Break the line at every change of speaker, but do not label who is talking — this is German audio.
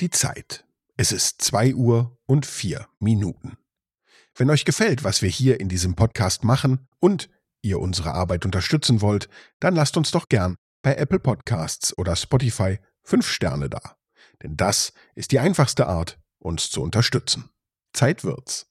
Die Zeit. Es ist zwei Uhr und vier Minuten. Wenn euch gefällt, was wir hier in diesem Podcast machen und ihr unsere Arbeit unterstützen wollt, dann lasst uns doch gern bei Apple Podcasts oder Spotify fünf Sterne da. Denn das ist die einfachste Art, uns zu unterstützen. Zeit wird's.